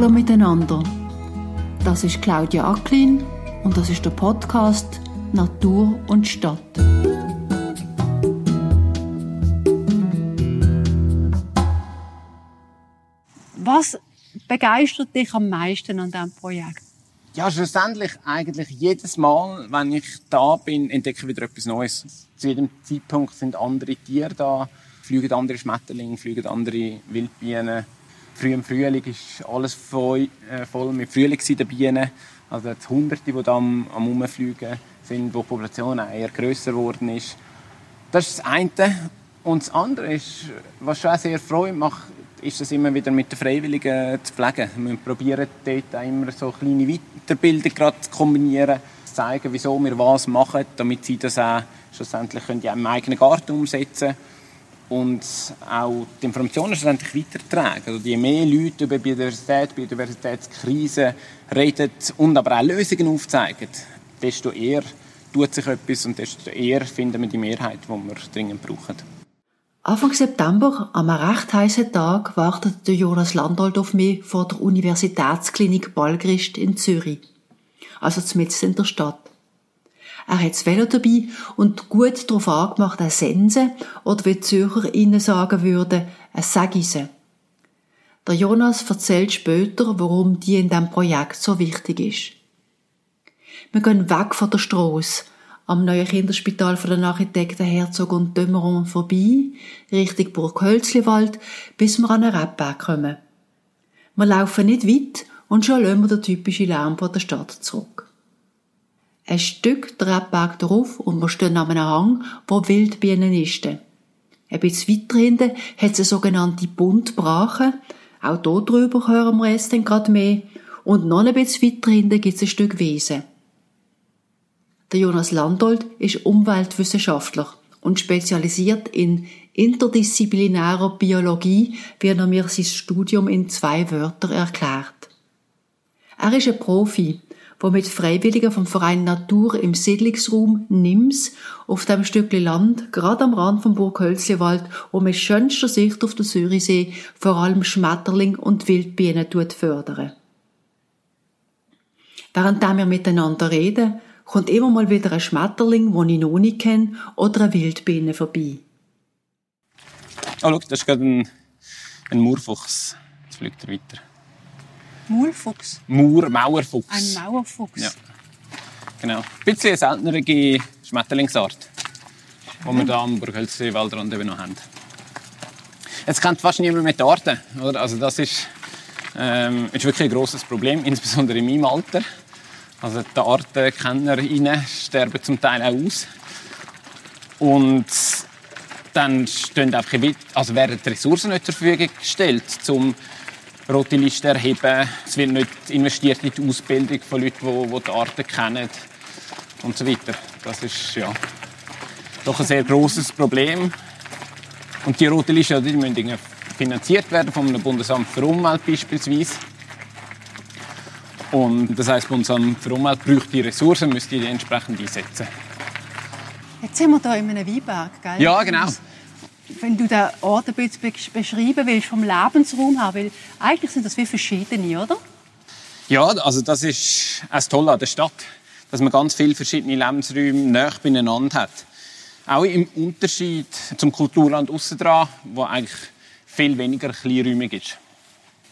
Hallo miteinander. Das ist Claudia Acklin und das ist der Podcast Natur und Stadt. Was begeistert dich am meisten an diesem Projekt? Ja, schlussendlich eigentlich jedes Mal, wenn ich da bin, entdecke ich wieder etwas Neues. Zu jedem Zeitpunkt sind andere Tiere da, fliegen andere Schmetterlinge, fliegen andere Wildbienen. Früh im Frühling ist alles voll, äh, voll mit Frühlingsbienen. Also die Hunderte, die da am, am Umfliegen sind, wo die Population eher grösser geworden ist. Das ist das eine. Und das andere ist, was schon auch sehr Freude macht, ist es immer wieder mit den Freiwilligen zu pflegen. Wir probieren dort immer so kleine Weiterbildungen gerade zu kombinieren, zu zeigen, wieso wir was machen, damit sie das auch schlussendlich können im eigenen Garten umsetzen und auch die Informationen schlussendlich weitertragen. Also je mehr Leute über Biodiversität, Biodiversitätskrise reden und aber auch Lösungen aufzeigen, desto eher tut sich etwas und desto eher finden wir die Mehrheit, die wir dringend brauchen. Anfang September, am recht heißen Tag, wartet der Jonas Landolt auf mich vor der Universitätsklinik Ballgrist in Zürich. Also zumindest in der Stadt. Er hat das Velo dabei und gut darauf angemacht, ein Sense, oder wie die Zürcher innen sagen würden, ein Sagise. Der Jonas erzählt später, warum die in diesem Projekt so wichtig ist. Wir gehen weg von der Strasse, am neuen Kinderspital von den Architekten Herzog und Dömeron vorbei, Richtung Burg Hölzliwald, bis wir an einen Rebberg kommen. Wir laufen nicht weit und schon lassen wir den typischen Lärm von der Stadt zurück. Ein Stück Rebberg drauf und wir stehen an einem Hang, wo Wildbienen nisten. Ein bisschen weiter hinten hat es eine sogenannte Buntbrache. Auch hier drüber hören wir es dann gerade mehr. Und noch ein bisschen weiter hinten gibt es ein Stück Wiese. Der Jonas Landolt ist Umweltwissenschaftler und spezialisiert in interdisziplinärer Biologie, wie er mir sein Studium in zwei Wörtern erklärt. Er ist ein Profi, der mit Freiwilligen vom Verein Natur im Siedlungsraum Nims auf dem Stückchen Land, gerade am Rand vom Burg Hölzliwald, um mit schönster Sicht auf den Zürichsee vor allem Schmetterling und Wildbienen fördern. Während wir miteinander reden, kommt immer mal wieder ein Schmetterling, den ich noch nicht kenne, oder eine Wildbiene vorbei. Oh, schau, das ist gerade ein, ein Murfuchs. Jetzt fliegt er weiter. Maulfuchs? Mauer, Mauerfuchs. Ein Mauerfuchs. Ja. Genau. Ein bisschen eine seltenere Schmetterlingsart, die wir hier am Burghölzli-Waldrand eben noch haben. Jetzt kennt fast niemand mehr die Arten. Oder? Also das ist, ähm, ist wirklich ein grosses Problem, insbesondere in meinem Alter. Also die ArtenkennerInnen sterben zum Teil auch aus. Und dann stehen einfach, also werden die Ressourcen nicht zur Verfügung gestellt, um rote Liste erheben. Es wird nicht investiert in die Ausbildung von Leuten, die, die die Arten kennen und so weiter. Das ist ja doch ein sehr großes Problem. Und die rote Liste die müssen finanziert werden einem Bundesamt für Umwelt beispielsweise. Und das heißt, Bundesamt für Umwelt braucht die Ressourcen, müsste die entsprechend einsetzen. Jetzt sind wir hier in einem Weinberg, gell? Ja, genau. Wenn du den Ort ein bisschen beschreiben willst, vom Lebensraum her, weil eigentlich sind das wie verschiedene, oder? Ja, also das ist das Tolle an der Stadt, dass man ganz viele verschiedene Lebensräume näher beieinander hat. Auch im Unterschied zum Kulturland aussen dran, wo eigentlich viel weniger kleinräumig ist.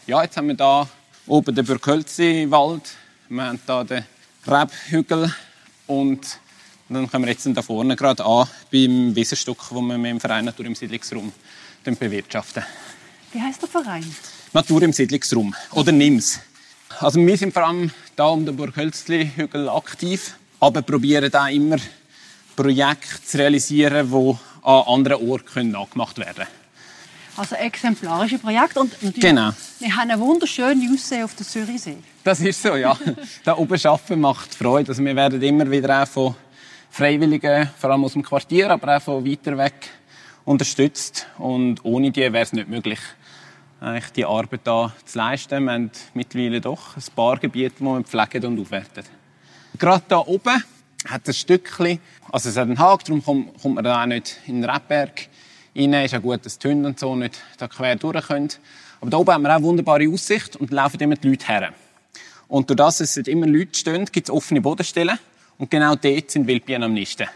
Ja, jetzt haben wir da oben den Burkölzi-Wald, wir haben hier den Rebhügel und dann kommen wir jetzt da vorne gerade an beim Wiesenstück, wo wir mit dem Verein Natur im Siedlungsraum bewirtschaften. Wie heißt der Verein? Natur im Siedlungsraum oder NIMS. Also wir sind vor allem da um den Burghölzli-Hügel aktiv, aber probieren da immer Projekte zu realisieren, die an anderen Orten nachgemacht werden können. Also exemplarische Projekte. Und genau. Wir haben eine wunderschöne Aussicht auf den Zürichsee. Das ist so, ja. da oben arbeiten macht Freude. Also wir werden immer wieder auch von Freiwilligen, vor allem aus dem Quartier, aber auch von weiter weg, unterstützt. Und ohne die wäre es nicht möglich, eigentlich die Arbeit hier zu leisten. Wir haben mittlerweile doch ein paar Gebiete, die wir pflegen und aufwerten. Gerade hier oben hat ein Stückchen, also es hat einen Haken, darum kommt man da auch nicht in den Rebberg Innen ist ja gut, dass die Hunde und so nicht da quer durch können. Aber da oben haben wir auch wunderbare Aussicht und laufen immer die Leute her. Und durch das, dass es immer Leute stehen, gibt es offene Bodenstellen. Und genau dort sind Wildbienen am Nisten.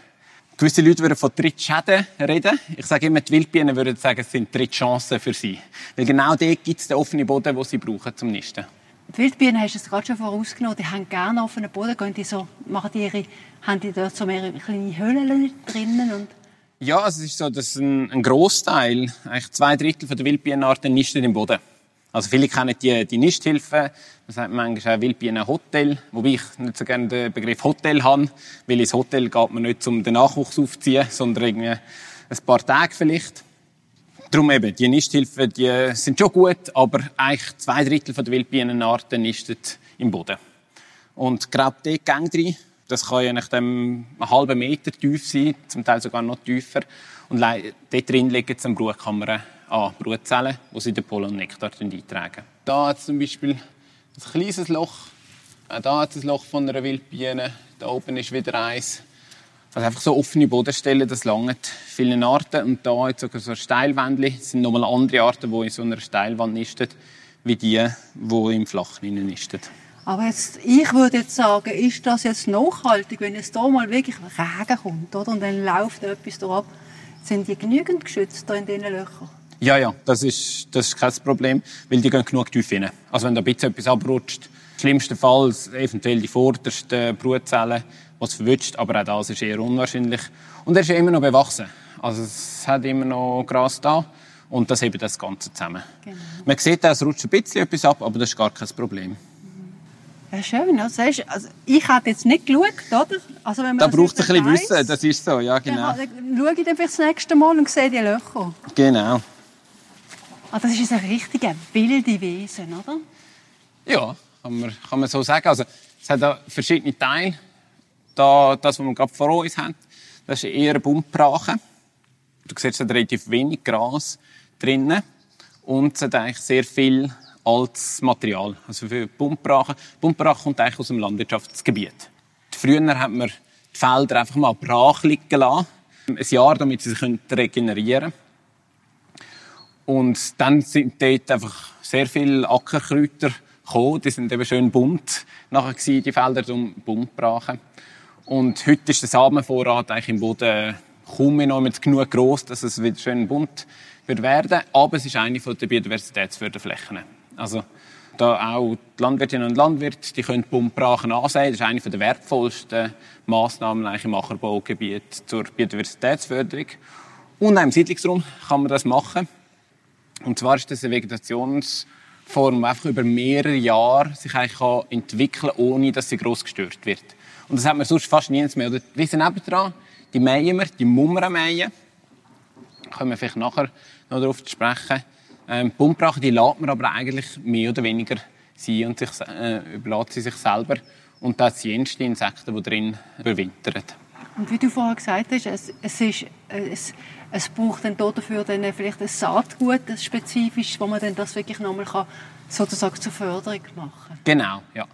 Gewisse Leute würden von Drittschäden reden. Ich sage immer, die Wildbienen würden sagen, es sind Drittchancen für sie. Weil genau dort gibt es den offenen Boden, den sie brauchen zum Nisten. Die Wildbienen hast du es gerade schon vorausgenommen. Die haben gerne offenen Boden. Gehen die so, machen die ihre, haben die dort so mehr kleine Höhlen drinnen? Und ja, also es ist so, dass ein, ein Großteil, eigentlich zwei Drittel der Wildbienenarten nisten im Boden. Also viele kennen die, die Nisthilfe. Man sagt manchmal auch Wildbienenhotel. Wobei ich nicht so gerne den Begriff Hotel habe. Weil ins Hotel geht man nicht, um den Nachwuchs aufzuziehen, sondern irgendwie ein paar Tage vielleicht. Darum eben, die Nisthilfen, die sind schon gut, aber eigentlich zwei Drittel der Wildbienenarten nisten im Boden. Und gerade dort Gang rein, das kann ja nach dem einen halben Meter tief sein, zum Teil sogar noch tiefer. Und dort drin liegen dann Brutkammern an Brutzellen, die sie den Pollen und Nektar eintragen. Da hat es zum Beispiel ein kleines Loch. Auch da hat es ein Loch von einer Wildbiene. Da oben ist wieder eins. Also einfach so offene Bodenstellen, das langt vielen Arten. Und da jetzt sogar so Steilwändchen. Das sind nochmal andere Arten, die in so einer Steilwand nisten, wie die, die im Flachen nisten. Aber jetzt, ich würde jetzt sagen, ist das jetzt nachhaltig, wenn es da mal wirklich Regen kommt, oder? Und dann läuft etwas da ab. Sind die genügend geschützt da in diesen Löchern? Ja, ja, das ist, das ist kein Problem, weil die gehen genug tief rein. Also wenn da ein bisschen etwas abrutscht, schlimmstenfalls eventuell die vordersten Brutzellen, was verwünscht, aber auch das ist eher unwahrscheinlich. Und er ist immer noch bewachsen. Also es hat immer noch Gras da und das hebt das Ganze zusammen. Genau. Man sieht, es rutscht ein bisschen etwas ab, aber das ist gar kein Problem. Ja, schön. Also, also, ich habe jetzt nicht geschaut, oder? Also, wenn man da braucht es ein bisschen Wissen, das ist so, ja, genau. Dann, dann schaue ich dann das nächste Mal und sehe die Löcher. Genau. Ah, das ist ein richtiger wilde Wesen, oder? Ja, kann man, kann man so sagen. Also, es hat da verschiedene Teile. Da, das, was wir gerade vor uns haben, das ist eher Buntbrache. Du siehst, es hat relativ wenig Gras drinnen. Und es hat eigentlich sehr viel als Material. Also für Pumpbrachen. Pumpbrache kommt eigentlich aus dem Landwirtschaftsgebiet. Früher hat man die Felder einfach mal brach liegen lassen. Ein Jahr, damit sie sich regenerieren können. Und dann sind dort einfach sehr viele Ackerkräuter gekommen. Die sind eben schön bunt nachher gewesen, die Felder um Buntbrachen. Und heute ist der Samenvorrat eigentlich im Boden kaum mehr noch genug groß, dass es wieder schön bunt wird werden. Aber es ist eine der Biodiversitätsförderflächen. Also da auch die Landwirtinnen und Landwirte, die können Pumpbrachen ansehen. Das ist eine der wertvollsten Massnahmen im Ackerbaugebiet zur Biodiversitätsförderung. Und auch im Siedlungsraum kann man das machen. Und zwar ist das eine Vegetationsform, die einfach über mehrere Jahre sich eigentlich entwickeln kann, ohne dass sie gross gestört wird. Und das hat man sonst fast nie mehr. Oder sind nebendran, die mähen wir, die Mummern mähen. Da können wir vielleicht nachher noch darauf sprechen. Ähm, Pumpbrache, die lässt man aber eigentlich mehr oder weniger sein und sich, äh, überlässt sie sich selber. Und da sind jenste Insekten, die drin überwintern. Und wie du vorher gesagt hast, es, es, ist, es, es braucht dann dafür dann vielleicht ein Saatgut, ein spezifisches, wo man dann das wirklich nochmal sozusagen zur Förderung machen kann. Genau, ja.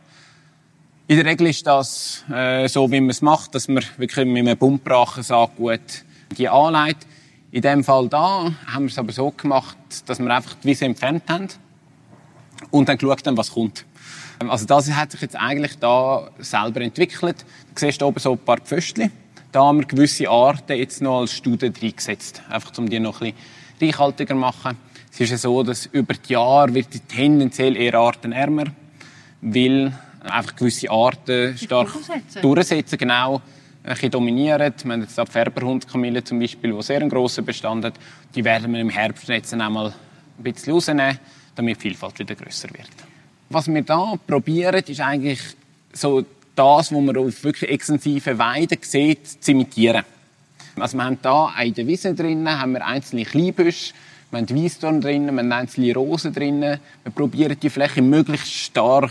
In der Regel ist das äh, so, wie man es macht, dass man wirklich mit einem Pumpbrachen-Saatgut die anlegt. In dem Fall da haben wir es aber so gemacht, dass wir einfach die Wiese entfernt haben und dann geschaut haben, was kommt. Also das hat sich jetzt eigentlich da selber entwickelt. Du siehst oben so ein paar Pföstchen. Da haben wir gewisse Arten jetzt noch als Studie reingesetzt, einfach um die noch ein bisschen reichhaltiger zu machen. Es ist ja so, dass über die Jahre wird die tendenziell eher artenärmer, weil einfach gewisse Arten stark durchsetzen, durchsetzen genau ein dominieren. Wir haben jetzt die Färberhundkamille zum Beispiel, die sehr einen grossen Bestand hat. Die werden wir im Herbst jetzt einmal ein bisschen rausnehmen, damit die Vielfalt wieder grösser wird. Was wir da probieren, ist eigentlich so das, was man auf wirklich extensiven Weiden sieht, zu imitieren. Also wir haben da in der Wiese drinnen haben wir einzelne Kleinbüsche, wir haben Weissdorn drinnen, wir haben einzelne Rosen drinnen. Wir probieren die Fläche möglichst stark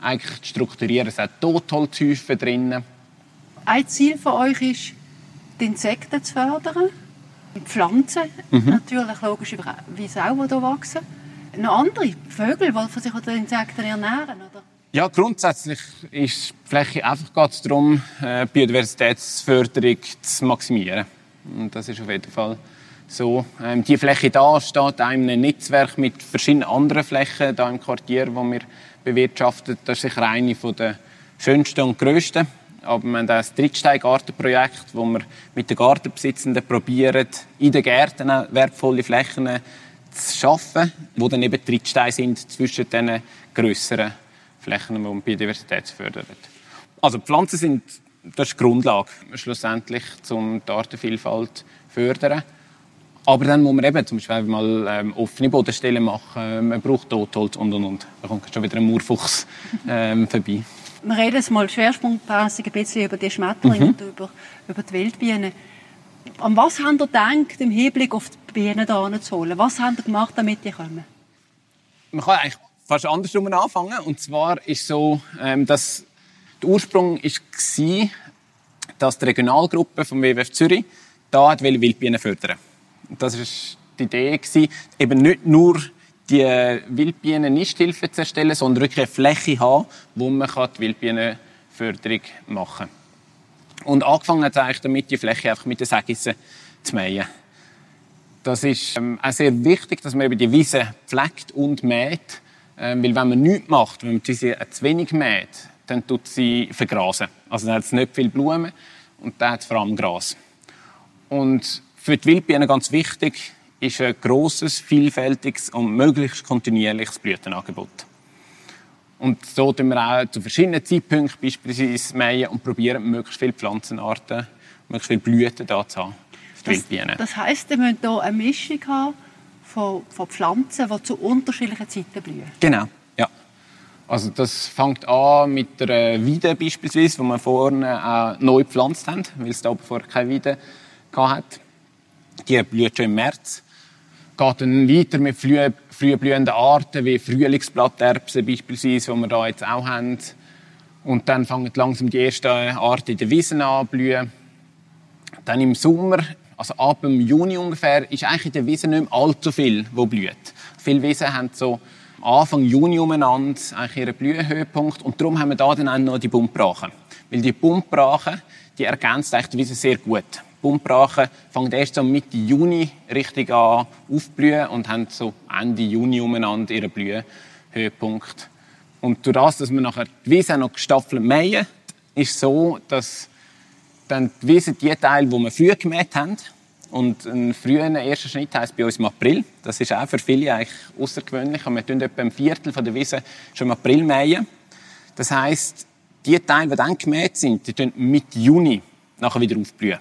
eigentlich zu strukturieren. Es hat Totholzhäufen drinnen ein Ziel von euch ist, die Insekten zu fördern. Die Pflanzen mhm. natürlich logischerweise auch, die hier wachsen. Noch andere Vögel, die sich von den Insekten ernähren, oder? Ja, grundsätzlich ist die Fläche einfach geht's darum, äh, Biodiversitätsförderung zu maximieren. Und das ist auf jeden Fall So, ähm, die Fläche da steht einem ein Netzwerk mit verschiedenen anderen Flächen da im Quartier, wo wir bewirtschaftet. Das ist sicher eine der schönsten und grössten. Aber wir haben auch das Drittsteingartenprojekt, wo wir mit den Gartenbesitzenden probieren, in den Gärten wertvolle Flächen zu schaffen, wo dann eben Trittsteine sind zwischen den grösseren Flächen, die man Biodiversität fördert. Also Pflanzen sind das ist die Grundlage schlussendlich, um die Artenvielfalt zu fördern. Aber dann muss man eben zum Beispiel mal ähm, offene Bodenstellen machen, man braucht Totholz und und und. Da kommt schon wieder ein Murfuchs ähm, vorbei. Wir reden jetzt mal schwerpunktmäßig ein bisschen über die Schmetterlinge mhm. und über, über die Wildbienen. An was haben ihr gedacht, im Hinblick auf die Bienen hier zu holen? Was haben ihr gemacht, damit die kommen? Man kann eigentlich fast andersrum anfangen. Und zwar ist so, ähm, dass der Ursprung war, dass die Regionalgruppe vom WWF Zürich da Wildbienen fördern Das war die Idee, eben nicht nur die Wildbienen Nisthilfe zu erstellen, sondern wirklich eine Fläche haben, wo man die Wildbienenförderung machen kann. Und angefangen hat es eigentlich damit, die Fläche einfach mit den Sägissen zu mähen. Das ist ähm, auch sehr wichtig, dass man eben die Wiese pflegt und mäht. Ähm, weil wenn man nichts macht, wenn man die Wiese zu wenig mäht, dann tut sie vergrasen. Also dann hat es nicht viel Blumen und dann hat es vor allem Gras. Und für die Wildbienen ganz wichtig ist ein grosses, vielfältiges und möglichst kontinuierliches Blütenangebot. Und so tun wir auch zu verschiedenen Zeitpunkten beispielsweise mähen und probieren, möglichst viele Pflanzenarten, möglichst viele Blüten da zu haben. Das, das heisst, ihr müsst hier eine Mischung haben von, von Pflanzen, die zu unterschiedlichen Zeiten blühen. Genau. Also das fängt an mit der Weide beispielsweise, wo wir vorne auch neu gepflanzt haben, weil es da vorher keine Weide hatte. Die blüht schon im März. Geht dann weiter mit früh, blühenden Arten wie Frühlingsblatterbsen beispielsweise, die wir da jetzt auch haben. Und dann fangen langsam die ersten Arten in den Wiesen an blühen. Dann im Sommer also ab dem Juni ungefähr ist eigentlich in der Wiese nicht mehr allzu viel, wo blüht. Viele Wiesen haben so Anfang Juni umeinander eigentlich ihren Blühenhöhepunkt und darum haben wir da dann auch noch die Buntbrachen. Weil die Buntbrachen, die ergänzt eigentlich die Wiese sehr gut. Buntbrachen fangen erst so Mitte Juni richtig an aufblühen und haben so Ende Juni umeinander ihren Blühenhöhepunkt. Und durch das, dass wir nachher die Wiese noch gestaffelt mähen, ist so, dass dann Wiese die Teile, die wir früh gemäht haben. Und ein früher erster Schnitt heisst bei uns im April. Das ist auch für viele eigentlich außergewöhnlich. wir tun etwa ein Viertel der Wiese schon im April mähen. Das heisst, die Teile, die dann gemäht sind, die tun Mitte Juni nachher wieder aufblühen.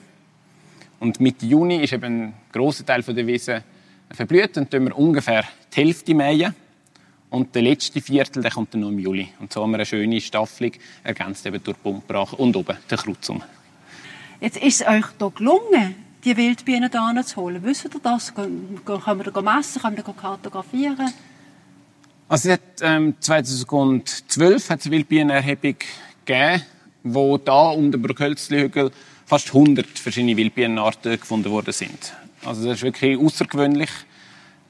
Und Mitte Juni ist eben ein grosser Teil der Wiese verblüht. Dann tun wir ungefähr die Hälfte mähen. Und der letzte Viertel der kommt dann noch im Juli. Und so haben wir eine schöne Staffelung, ergänzt eben durch Buntbrach und oben den Kreuzum. Jetzt ist es euch hier gelungen, die Wildbienen hier zu holen. Wisst ihr das? Können wir da messen? Können wir da kartografieren? Also hat, ähm, 2012 hat es eine Wildbienenerhebung gegeben, wo da um den Burghölzli-Hügel fast 100 verschiedene Wildbienenarten gefunden worden sind. Also das ist wirklich außergewöhnlich.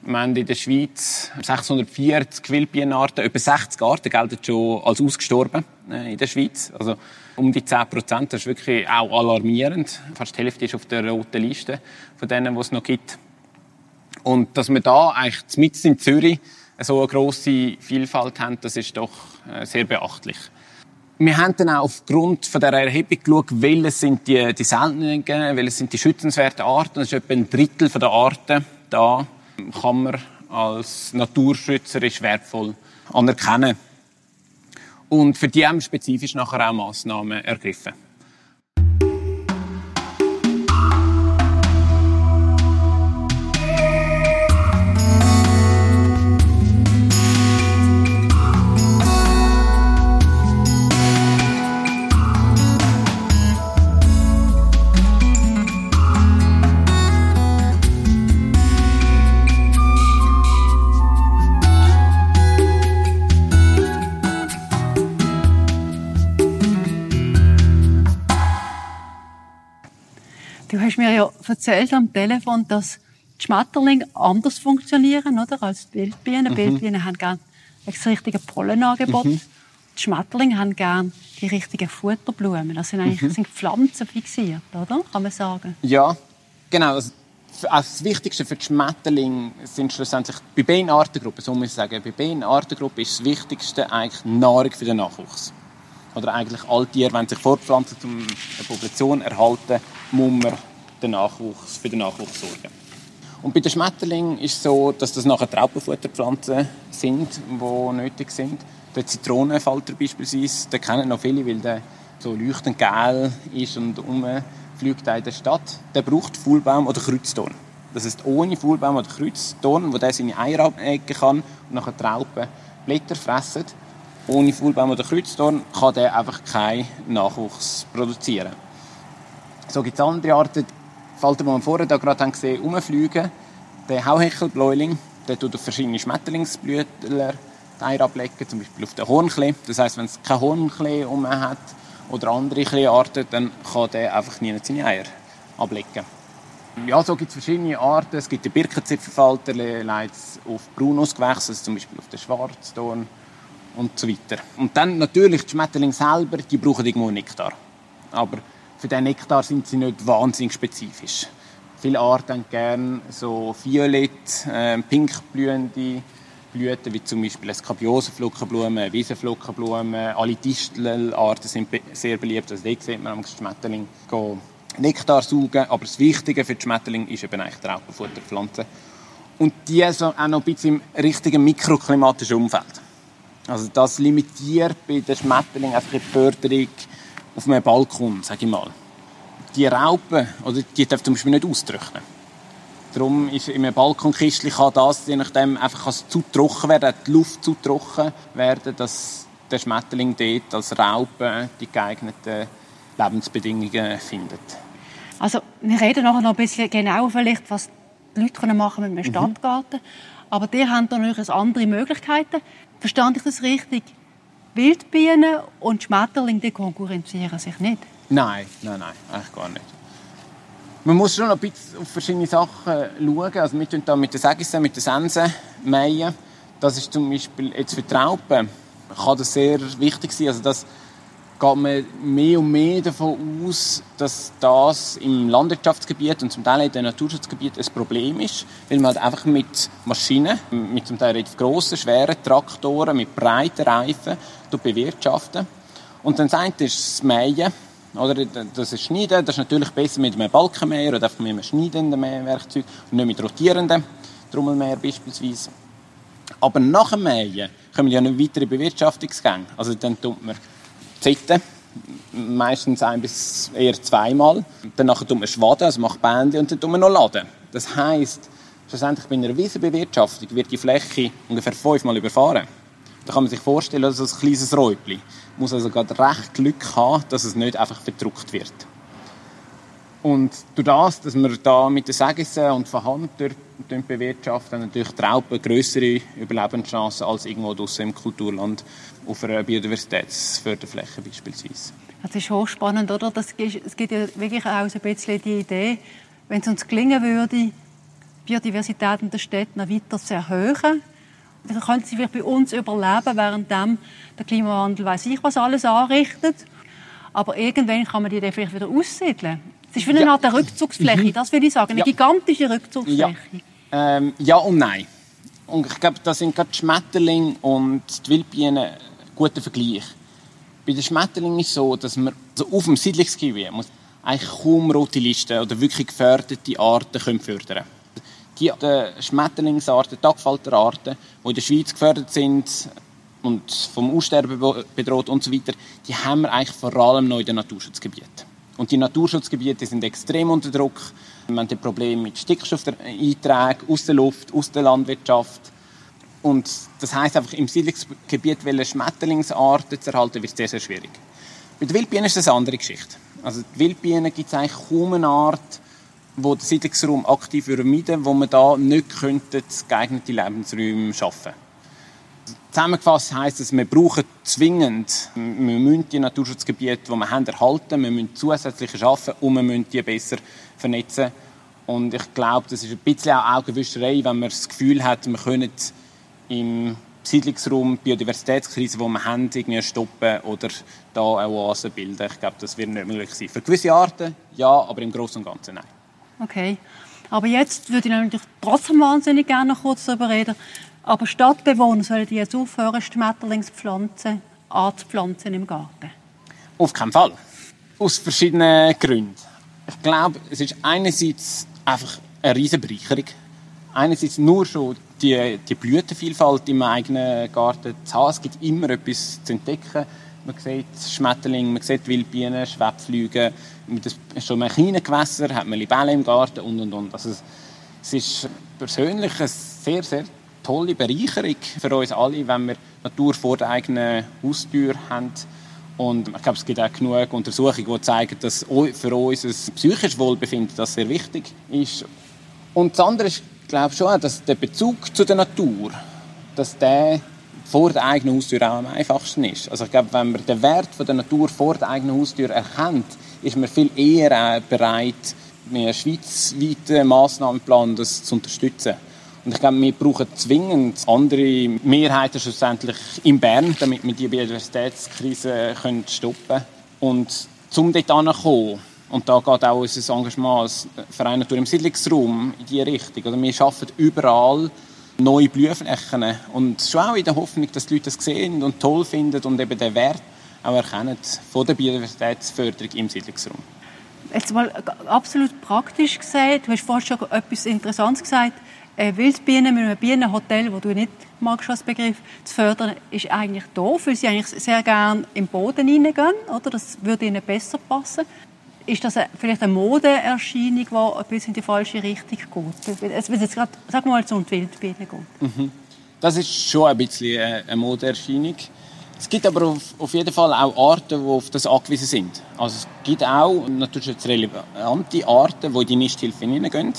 Wir haben in der Schweiz 640 Wildbienenarten, etwa 60 Arten gelten schon als ausgestorben äh, in der Schweiz. Also um die 10 Prozent, das ist wirklich auch alarmierend. Fast die Hälfte ist auf der roten Liste von denen, die es noch gibt. Und dass wir da eigentlich mitten in Zürich so eine grosse Vielfalt haben, das ist doch äh, sehr beachtlich. Wir haben dann auch aufgrund von der Erhebung geschaut, welche sind die, die seltenen, welche sind die schützenswerten Arten. Das ist etwa ein Drittel der Arten da kann man als naturschützerisch wertvoll anerkennen. Und für die haben wir spezifisch nachher auch Massnahmen ergriffen. Erzählt am Telefon, dass die Schmetterlinge anders funktionieren oder, als die Wildbienen. Mhm. Wildbienen haben gerne das richtige Pollenangebot. Mhm. Die Schmetterlinge haben gerne die richtigen Futterblumen. Das sind eigentlich mhm. sind Pflanzen fixiert, oder? Kann man sagen. Ja, genau. Also also das Wichtigste für die Schmetterlinge sind schlussendlich bei Bienenartengruppen, so muss ich sagen, bei Bienenartengruppen ist das Wichtigste eigentlich Nahrung für den Nachwuchs. Oder eigentlich alle Tiere, wenn sich fortpflanzen, um eine Population erhalten, muss man den Nachwuchs, für den Nachwuchs sorgen. Und bei den Schmetterlingen ist es so, dass das nachher Traubenfutterpflanzen sind, die nötig sind. Der Zitronenfalter beispielsweise, den kennen noch viele, weil der so leuchtend gel ist und rumfliegt in der Stadt. Der braucht Fuhlbaum oder Kreuztorn. Das heißt, ohne Fuhlbaum oder Kreuztorn, wo der seine Eier abecken kann und nachher Trauben Blätter fressen, ohne Fuhlbaum oder Kreuztorn kann der einfach keinen Nachwuchs produzieren. So gibt es andere Arten, Falter, die wir vorher da gerade gesehen haben, rumfliegen. Der Hauhechelbläuling, der tut auf verschiedene Schmetterlingsblütler die Eier ablegen, zum Beispiel auf den Hornklee. Das heißt, wenn es kein Hornklee um hat oder andere Kleearten, dann kann der einfach nie seine Eier ablegen. Ja, so gibt es verschiedene Arten. Es gibt den Birkenzipfelfalter, der leitet auf Braunusgewächse, also zum Beispiel auf den Schwarzdorn und so weiter. Und dann natürlich die Schmetterlinge selber, die brauchen irgendwo Nektar. Aber für den Nektar sind sie nicht wahnsinnig spezifisch. Viele Arten haben gerne so violett, äh, pink Blüten, wie zum Beispiel Skabiosenflockenblume, Wiesenflockenblume. Alle Distelarten sind sehr beliebt. Also dort sieht man am Schmetterling Nektar saugen. Aber das Wichtige für die Schmetterling ist eben eigentlich die Raupenfutterpflanze. Und die so auch noch ein bisschen im richtigen mikroklimatischen Umfeld. Also das limitiert bei den Schmetterlingen einfach die Förderung auf einem Balkon, sage ich mal. Die Raupen, oder die dürfen zum Beispiel nicht austrocknen. Darum ist in einem Balkonkistchen kann das je nachdem einfach zu trocken werden, die Luft zu trocken werden, dass der Schmetterling dort als Raupe die geeigneten Lebensbedingungen findet. Also wir reden nachher noch ein bisschen genauer vielleicht, was die Leute machen mit einem mhm. Stadtgarten. Aber die haben da natürlich andere Möglichkeiten. Verstand ich das richtig? Wildbienen und Schmetterlinge die konkurrenzieren sich nicht? Nein, nein, nein, eigentlich gar nicht. Man muss schon ein bisschen auf verschiedene Sachen schauen. Also wir tun da mit den Sägissen, mit den Sensen mähen. Das ist zum Beispiel jetzt für die Raupen kann das sehr wichtig sein. Also das geht man mehr und mehr davon aus, dass das im Landwirtschaftsgebiet und zum Teil in den Naturschutzgebiet ein Problem ist, weil man halt einfach mit Maschinen, mit zum Teil relativ grossen, schweren Traktoren, mit breiten Reifen bewirtschaften. Und dann sagt ist das Mähen, oder das ist Schneiden, das ist natürlich besser mit einem Balkenmäher oder einfach mit einem schneidenden Mähwerkzeug und nicht mit rotierenden Trommelmäher beispielsweise. Aber nach dem Mähen kommen ja noch weitere Bewirtschaftungsgänge. Also dann tut man Zitten, meistens ein bis eher zweimal. Danach tut man Schwaden, also macht Bände und dann tut man noch Laden. Das heisst, schlussendlich bei einer Wiesenbewirtschaftung wird die Fläche ungefähr fünfmal überfahren. Da kann man sich vorstellen, dass es ein kleines Räubli muss also gerade recht Glück haben, dass es nicht einfach verdruckt wird. Und durch das, dass wir da mit den Sägissen und von Hand bewirtschaften, natürlich die größere Überlebenschancen als irgendwo draußen im Kulturland auf einer Biodiversitätsförderfläche beispielsweise. Das ist hochspannend, oder? Das ist, es gibt ja wirklich auch so ein bisschen die Idee, wenn es uns gelingen würde, Biodiversität in der Stadt noch weiter zu erhöhen, dann könnte sie bei uns überleben, während der Klimawandel weiß ich was alles anrichtet. Aber irgendwann kann man die dann vielleicht wieder aussiedeln. Es ist wie eine ja. Art Rückzugsfläche, mhm. das will ich sagen, eine ja. gigantische Rückzugsfläche. Ja. Ähm, ja und nein. Und ich glaube, da sind gerade die Schmetterlinge und die Wildbienen ein guter Vergleich. Bei den Schmetterlingen ist es so, dass man also auf dem Siedlungsgebiet muss eigentlich kaum rote Listen oder wirklich geförderte Arten können fördern Die Schmetterlingsarten, Tagfalterarten, die in der Schweiz gefördert sind und vom Aussterben bedroht und so weiter, die haben wir eigentlich vor allem noch in den Naturschutzgebieten. Und die Naturschutzgebiete sind extrem unter Druck. Wir haben Probleme mit Stickstoffeinträgen aus der Luft, aus der Landwirtschaft. Und das heißt einfach, im Siedlungsgebiet Schmetterlingsarten zu erhalten, wird sehr, sehr schwierig. Bei den Wildbienen ist das eine andere Geschichte. Also die Wildbienen gibt es eigentlich kaum eine Art, wo der Siedlungsraum aktiv vermeiden wo man da nicht könnte geeignete Lebensräume schaffen könnte. Zusammengefasst heisst es, wir brauchen zwingend, wir müssen die Naturschutzgebiete, die wir haben, erhalten, wir müssen zusätzlich schaffen und wir müssen die besser vernetzen. Und ich glaube, das ist ein bisschen auch Augenwischerei, wenn man das Gefühl hat, wir können im Siedlungsraum die Biodiversitätskrise, die wir haben, irgendwie stoppen oder da eine Oase bilden. Ich glaube, das wird nicht möglich sein. Für gewisse Arten ja, aber im Großen und Ganzen nein. Okay. Aber jetzt würde ich natürlich trotzdem wahnsinnig gerne noch kurz darüber reden. Aber Stadtbewohner sollen jetzt aufhören, Schmetterlingspflanzen anzupflanzen im Garten? Auf keinen Fall. Aus verschiedenen Gründen. Ich glaube, es ist einerseits einfach eine riesige Bereicherung. Einerseits nur schon die, die Blütenvielfalt im eigenen Garten zu haben. Es gibt immer etwas zu entdecken. Man sieht Schmetterlinge, man sieht Wildbienen, Schwebflüge. Mit schon einem kleinen Gewässer hat man Libellen im Garten und und und. Also es ist persönlich eine sehr, sehr tolle Bereicherung für uns alle, wenn wir Natur vor der eigenen Haustür haben. Und ich glaube, es gibt auch genug Untersuchungen, die zeigen, dass für uns ein psychisches Wohlbefinden das sehr wichtig ist. Und das andere ist, glaube ich schon, dass der Bezug zu der Natur, dass der vor der eigenen Haustür auch am einfachsten ist. Also ich glaube, wenn man den Wert von der Natur vor der eigenen Haustür erkennt, ist man viel eher bereit, mit einem schweizweiten Massnahmenplan das zu unterstützen. Und ich glaube, wir brauchen zwingend andere Mehrheiten schlussendlich in Bern, damit wir die Biodiversitätskrise stoppen können. Und um dort anzukommen, und da geht auch unser Engagement als Verein Natur im Siedlungsraum in diese Richtung. Also wir arbeiten überall neue Blühflächen und schon auch in der Hoffnung, dass die Leute das sehen und toll finden und eben den Wert auch erkennen von der Biodiversitätsförderung im Siedlungsraum. Jetzt mal absolut praktisch gesagt, du hast vorhin schon etwas Interessantes gesagt, Wildbienen mit einem Bienenhotel, wo du nicht magst als Begriff, zu fördern, ist eigentlich doof, weil sie eigentlich sehr gerne im Boden hineingehen, oder? Das würde ihnen besser passen. Ist das vielleicht eine Modeerscheinung, die ein bisschen in die falsche Richtung geht? Es wird jetzt gerade, sag mal, zu den Wildbienen geht. Mhm. Das ist schon ein bisschen eine Modeerscheinung. Es gibt aber auf, auf, jeden Fall auch Arten, die auf das angewiesen sind. Also es gibt auch natürlich relevante Arten, die in die Nisthilfe hineingehen.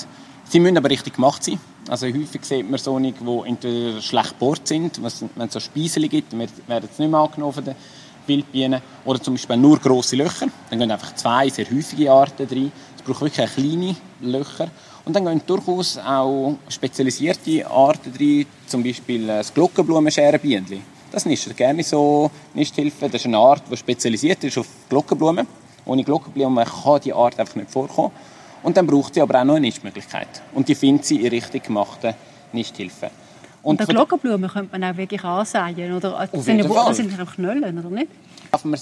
Sie müssen aber richtig gemacht sein. Also häufig sieht man so nicht, die entweder schlecht gebohrt sind, wenn es so Speiseli gibt, werden sie nicht mehr angenommen von den Wildbienen. Oder zum Beispiel nur grosse Löcher. Dann gehen einfach zwei sehr häufige Arten rein. Es braucht wirklich kleine Löcher. Und dann gehen durchaus auch spezialisierte Arten rein, zum Beispiel das Glockenblumenscherenbienchen. Das nischt gerne so Nisthilfe. Das ist eine Art, die spezialisiert ist auf Glockenblumen. Ohne Glockenblumen kann die Art einfach nicht vorkommen. Und dann braucht sie aber auch noch eine Nistmöglichkeit. Und die findet sie in richtig gemachten Nisthilfen. Und, und Glockenblumen könnte man auch wirklich ansehen, oder? Auf sind jeden Fall. sind einfach Knollen, oder nicht?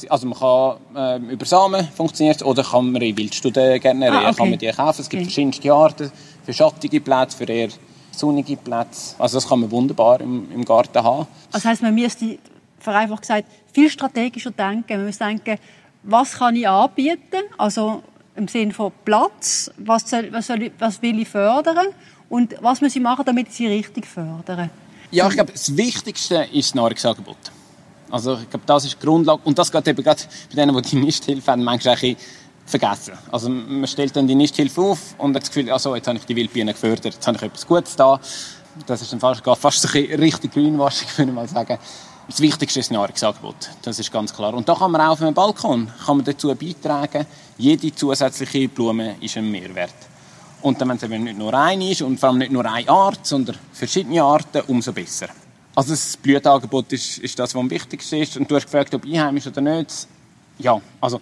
Also man kann äh, über Samen funktioniert oder kann man in Wildstudien generieren, ah, okay. kann man die kaufen. Es gibt okay. verschiedenste Arten für schattige Plätze, für eher sonnige Plätze. Also das kann man wunderbar im, im Garten haben. Das heisst, man müsste, vereinfacht gesagt, viel strategischer denken. Man muss denken, was kann ich anbieten? Also im Sinne von Platz, was, soll, was, soll ich, was will ich fördern und was muss ich machen, damit ich sie richtig fördere. Ja, ich glaube, das Wichtigste ist das Nahrungsangebot. Also ich glaube, das ist die Grundlage und das geht eben gerade bei denen, die die Nisthilfe haben, manchmal ein vergessen. Also man stellt dann die Nisthilfe auf und hat das Gefühl, also jetzt habe ich die Wildbienen gefördert, jetzt habe ich etwas Gutes da. Das ist dann fast, fast so ein richtig Greenwashing, würde ich mal sagen. Das Wichtigste ist das Nahrungsangebot. Das ist ganz klar. Und da kann man auch auf einem Balkon kann man dazu beitragen, jede zusätzliche Blume ist ein Mehrwert. Und dann, wenn es eben nicht nur eine ist und vor allem nicht nur eine Art, sondern verschiedene Arten, umso besser. Also das Blütenangebot ist, ist das, was am wichtigsten ist. Und du hast gefragt, ob einheimisch oder nicht. Ja, also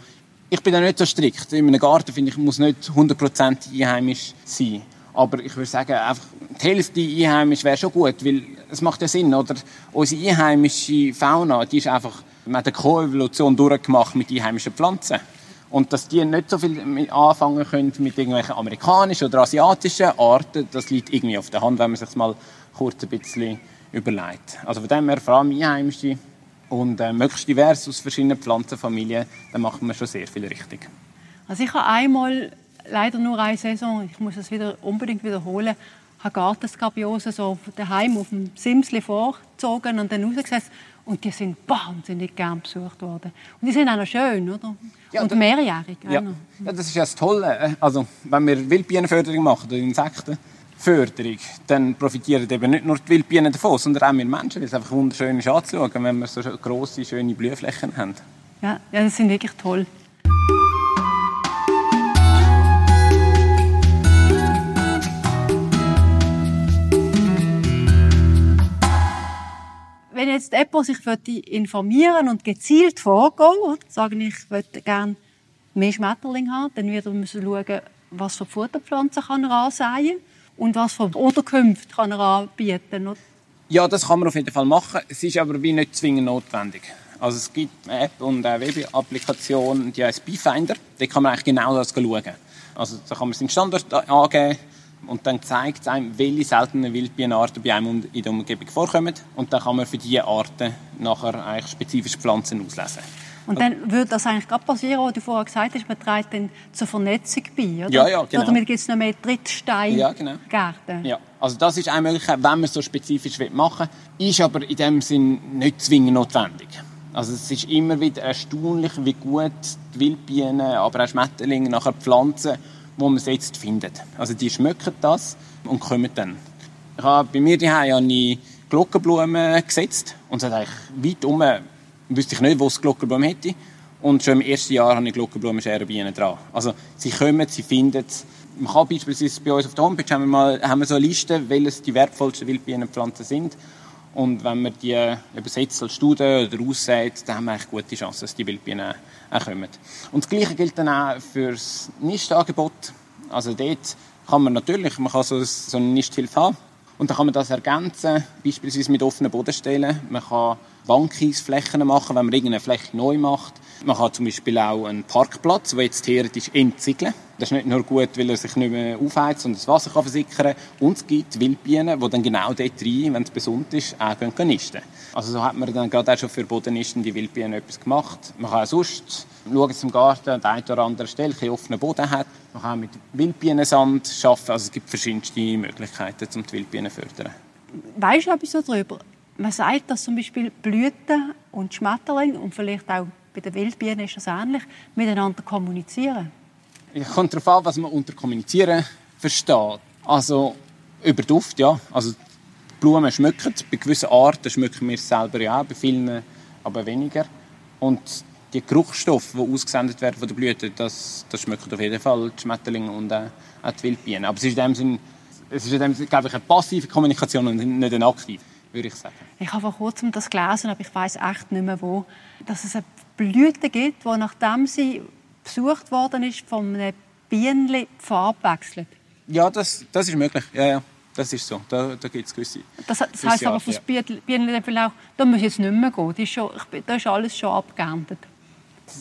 ich bin da nicht so strikt. In einem Garten finde ich, muss nicht 100% einheimisch sein. Aber ich würde sagen, einfach die Hälfte einheimisch wäre schon gut, weil es macht ja Sinn, oder? Unsere einheimische Fauna, die ist einfach, man hat eine Koevolution durchgemacht mit einheimischen Pflanzen. Und dass die nicht so viel anfangen können mit irgendwelchen amerikanischen oder asiatischen Arten, das liegt irgendwie auf der Hand, wenn man sich mal kurz ein bisschen überlegt. Also von dem her vor allem einheimische und äh, möglichst divers aus verschiedenen Pflanzenfamilien, dann machen wir schon sehr viel richtig. Also ich habe einmal leider nur eine Saison, ich muss es wieder unbedingt wiederholen, habe Gartenskabiose so daheim auf dem Simsli vorgezogen und dann rausgesetzt. Und die sind wahnsinnig gern besucht worden. Und die sind auch noch schön, oder? Ja, und mehrjährig. Ja. ja. das ist ja das Tolle. Also, wenn wir Wildbienenförderung machen, oder Insektenförderung, dann profitieren eben nicht nur die Wildbienen davon, sondern auch wir Menschen, weil es einfach wunderschön ist anzuschauen, wenn wir so grosse, schöne Blühflächen haben. Ja, ja das sind wirklich toll. Wenn jetzt jemand sich informieren und gezielt vorgehen, sagen ich möchte gerne mehr Schmetterlinge haben, dann wird man schauen, was für Futterpflanzen kann er ansehen und was für Unterkünfte kann er anbieten. Ja, das kann man auf jeden Fall machen. Es ist aber wie nicht zwingend notwendig. Also es gibt eine App und eine Web-Applikation, die heißt Beefinder. Da kann man eigentlich genau das schauen. Also da kann man seinen Standort angeben und dann zeigt es einem, welche seltenen Wildbienenarten bei einem in der Umgebung vorkommen. Und dann kann man für diese Arten nachher eigentlich spezifische Pflanzen auslesen. Und dann würde das eigentlich gerade passieren, was du vorher gesagt hast, man trägt dann zur Vernetzung bei, oder? Ja, ja, genau. Oder damit gibt es noch mehr Trittsteingärten. Ja, genau. Ja, also das ist eine Möglichkeit, wenn man es so spezifisch machen will, ist aber in dem Sinn nicht zwingend notwendig. Also es ist immer wieder erstaunlich, wie gut die Wildbienen, aber auch Schmetterlinge nachher Pflanzen, wo man sie jetzt findet. Also die schmecken das und kommen dann. Ich habe bei mir daheim eine Glockenblumen gesetzt und es hat eigentlich weit um wüsste ich nicht, wo es Glockenblumen hätte. Und schon im ersten Jahr habe ich Glockenblumenschere bei ihnen dran. Also sie kommen, sie finden es. Man kann beispielsweise bei uns auf der Homepage haben wir, mal, haben wir so eine Liste, welches die wertvollsten Wildbienenpflanzen sind. Und wenn man die übersetzt als Studie oder aussät, dann haben wir eigentlich gute Chancen, dass die Wildbienen auch kommen. Und das Gleiche gilt dann auch für das Nistangebot. Also dort kann man natürlich, man kann so, so eine Nisthilfe haben. Und dann kann man das ergänzen, beispielsweise mit offenen Bodenstellen. Man kann Bankkiesflächen machen, wenn man irgendeine Fläche neu macht. Man kann zum Beispiel auch einen Parkplatz, der jetzt theoretisch entziegeln. Das ist nicht nur gut, weil er sich nicht mehr aufheizt und das Wasser kann versickern Und es gibt Wildbienen, die dann genau dort rein, wenn es besund ist, auch gehen nisten. Also so hat man dann gerade auch schon für Bodennisten die Wildbienen etwas gemacht. Man kann auch sonst schauen, im Garten an der einen oder anderen Stelle ein offenen Boden hat. Man kann auch mit Wildbienensand arbeiten. Also es gibt verschiedenste Möglichkeiten, um die Wildbienen zu fördern. Weißt du etwas darüber? Man sagt, dass zum Beispiel Blüten und Schmetterlinge und vielleicht auch bei den Wildbienen ist das ähnlich, miteinander kommunizieren. Es kommt darauf an, was man unter Kommunizieren versteht. Also über Duft, ja. Also Blumen schmecken. Bei gewissen Arten schmecken wir es selber ja auch, bei vielen aber weniger. Und die Geruchsstoffe, die ausgesendet werden von der Blüte, das, das schmeckt auf jeden Fall die Schmetterlinge und auch die Wildbienen. Aber es ist in dem Sinn, es ist in dem Sinn, glaube ich, eine passive Kommunikation und nicht eine aktive würde ich sagen. Ich habe vor kurzem das gelesen, aber ich weiß echt nicht mehr wo, dass es eine Blüte gibt, die nachdem sie besucht worden ist, von einem Bienenli die Farbe wechselt. Ja, das, das ist möglich. Ja, ja. Das ist so. Da, da gibt es gewisse. Das, das heisst aber für das Bienenli auch, da muss ich jetzt nicht mehr gehen. Da ist, schon, da ist alles schon abgeerntet.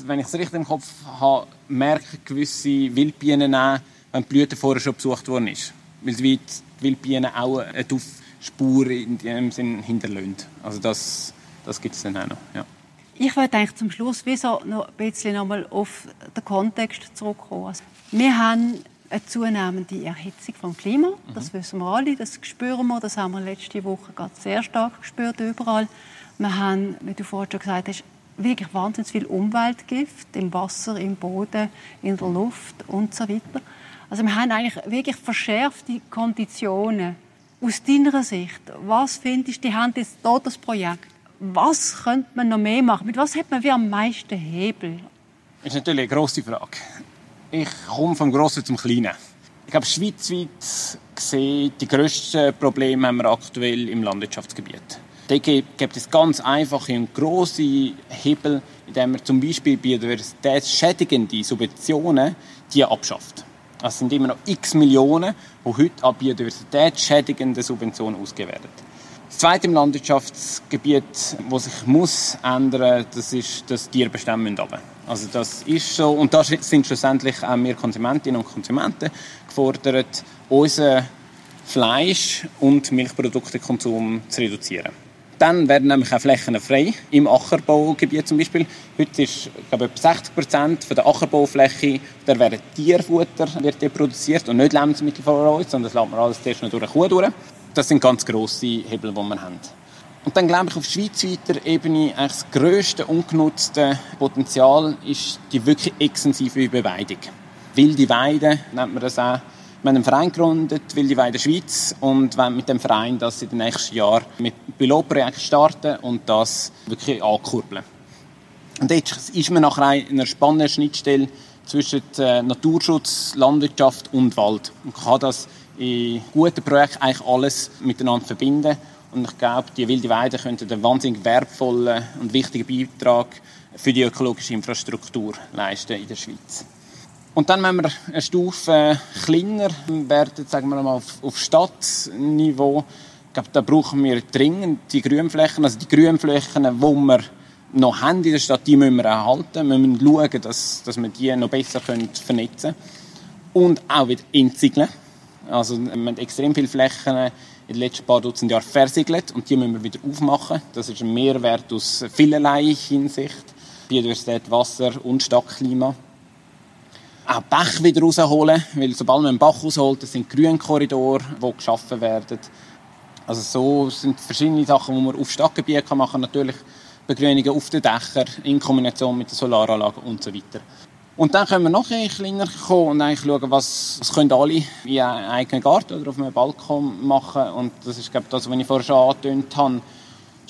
Wenn ich es richtig im Kopf habe, merken gewisse Wildbienen auch, wenn die Blüte vorher schon besucht worden ist. Weil die Wildbienen auch eine Spur in dem Sinn hinterlassen. Also das, das gibt es dann auch noch. Ja. Ich wollte eigentlich zum Schluss wieso noch ein bisschen noch mal auf den Kontext zurückkommen. Also, wir haben eine zunehmende Erhitzung vom Klima. Mhm. Das wissen wir alle, das spüren wir. Das haben wir letzte Woche gerade sehr stark gespürt überall. Wir haben, wie du vorhin schon gesagt hast, wirklich wahnsinnig viel Umweltgift im Wasser, im Boden, in der Luft und so weiter. Also wir haben eigentlich wirklich verschärfte Konditionen aus deiner Sicht, was findest du, die haben jetzt hier das Projekt. Was könnte man noch mehr machen? Mit was hat man wie am meisten Hebel? Das ist natürlich eine grosse Frage. Ich komme vom Grossen zum Kleinen. Ich glaube, schweizweit gesehen, die grössten Probleme haben wir aktuell im Landwirtschaftsgebiet. Da gibt es ganz einfache und grosse Hebel, indem man zum Beispiel biodiversitätsschädigende Subventionen die abschafft. Es sind immer noch x Millionen, die heute an biodiversitätsschädigenden Subventionen ausgegeben werden. Das zweite im Landwirtschaftsgebiet, was sich muss ändern, das ist, dass Tierbestände runter. Also das ist so und da sind schlussendlich auch wir Konsumentinnen und Konsumenten gefordert, unseren Fleisch- und Milchproduktekonsum zu reduzieren. Dann werden nämlich auch Flächen frei, im Ackerbaugebiet zum Beispiel. Heute ist glaube ich, etwa 60 Prozent der Ackerbaufläche, da werden Tierfutter wird produziert und nicht Lebensmittel von uns, sondern das lässt man alles erst noch durch eine Kuh durch. Das sind ganz grosse Hebel, die wir haben. Und dann glaube ich, auf schweizweiter Ebene eigentlich das grösste ungenutzte Potenzial ist die wirklich extensive Beweidung. Wilde Weide nennt man das auch. Wir haben einen Verein gegründet, Wilde Weide Schweiz, und wollen mit dem Verein das in den nächsten Jahren mit Pilotprojekten starten und das wirklich ankurbeln. Und jetzt ist man nachher in einer spannenden Schnittstelle zwischen äh, Naturschutz, Landwirtschaft und Wald. Man kann das in guten Projekten eigentlich alles miteinander verbinden. Und ich glaube, die wilde Weide könnte einen wahnsinnig wertvollen und wichtigen Beitrag für die ökologische Infrastruktur leisten in der Schweiz. Und dann, wenn wir eine Stufe kleiner werden, sagen wir mal auf, auf Stadtniveau, ich glaube, da brauchen wir dringend die Grünflächen, also die Grünflächen, die wir noch haben in der Stadt, die müssen wir erhalten. Wir müssen schauen, dass, dass wir die noch besser vernetzen können. Und auch wieder entsiegeln. Also, wir haben extrem viele Flächen in den letzten paar Dutzend Jahren versiegelt und die müssen wir wieder aufmachen. Das ist ein Mehrwert aus vielerlei Hinsicht. Biodiversität, Wasser und Stadtklima auch Bach wieder rausholen, weil sobald man einen Bach rausholt, das sind Grünkorridore, die geschaffen werden. Also so sind verschiedene Sachen, die man auf Stadtgebiet machen kann. Natürlich Begrünungen auf den Dächern in Kombination mit der Solaranlage und so weiter. Und dann können wir noch ein kleiner kommen und eigentlich schauen, was, was können alle in einem eigenen Garten oder auf einem Balkon machen. Und das ist, glaube ich, das, was ich vorher schon angetönt habe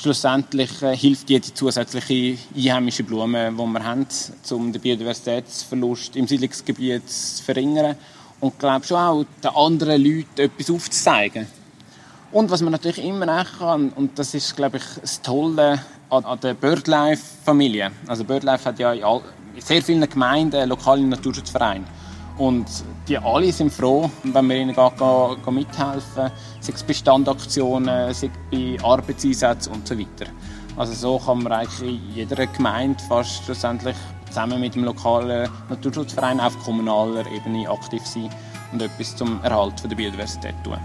schlussendlich äh, hilft jede zusätzliche einheimische Blume, die wir haben, um den Biodiversitätsverlust im Siedlungsgebiet zu verringern und glaube schon auch den anderen Leuten etwas aufzuzeigen. Und was man natürlich immer auch kann, und das ist, glaube ich, das Tolle an, an der BirdLife-Familie. Also BirdLife hat ja in, all, in sehr vielen Gemeinden lokale Naturschutzvereine. Und die alle sind froh, wenn wir ihnen gehen, gehen, mithelfen, sei es bei Standaktionen, sei es bei Arbeitseinsätzen und so weiter. Also so kann man eigentlich in jeder Gemeinde fast schlussendlich zusammen mit dem lokalen Naturschutzverein auf kommunaler Ebene aktiv sein und etwas zum Erhalt der Biodiversität tun.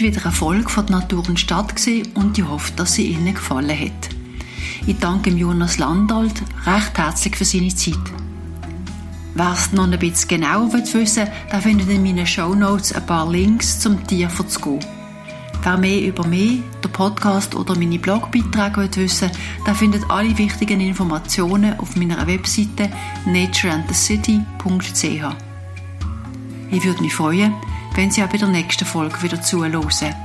War wieder eine Folge von Natur und Stadt und ich hoffe, dass sie Ihnen gefallen hat. Ich danke Jonas Landalt recht herzlich für seine Zeit. Wer es noch ein bisschen genauer wissen will, da findet in meinen Show Notes ein paar Links zum Tier zu gehen. Wer mehr über mich, den Podcast oder meine Blogbeiträge wissen will, der findet alle wichtigen Informationen auf meiner Webseite natureandthecity.ch. Ich würde mich freuen, wenn Sie auch bei der nächsten Folge wieder zuhören.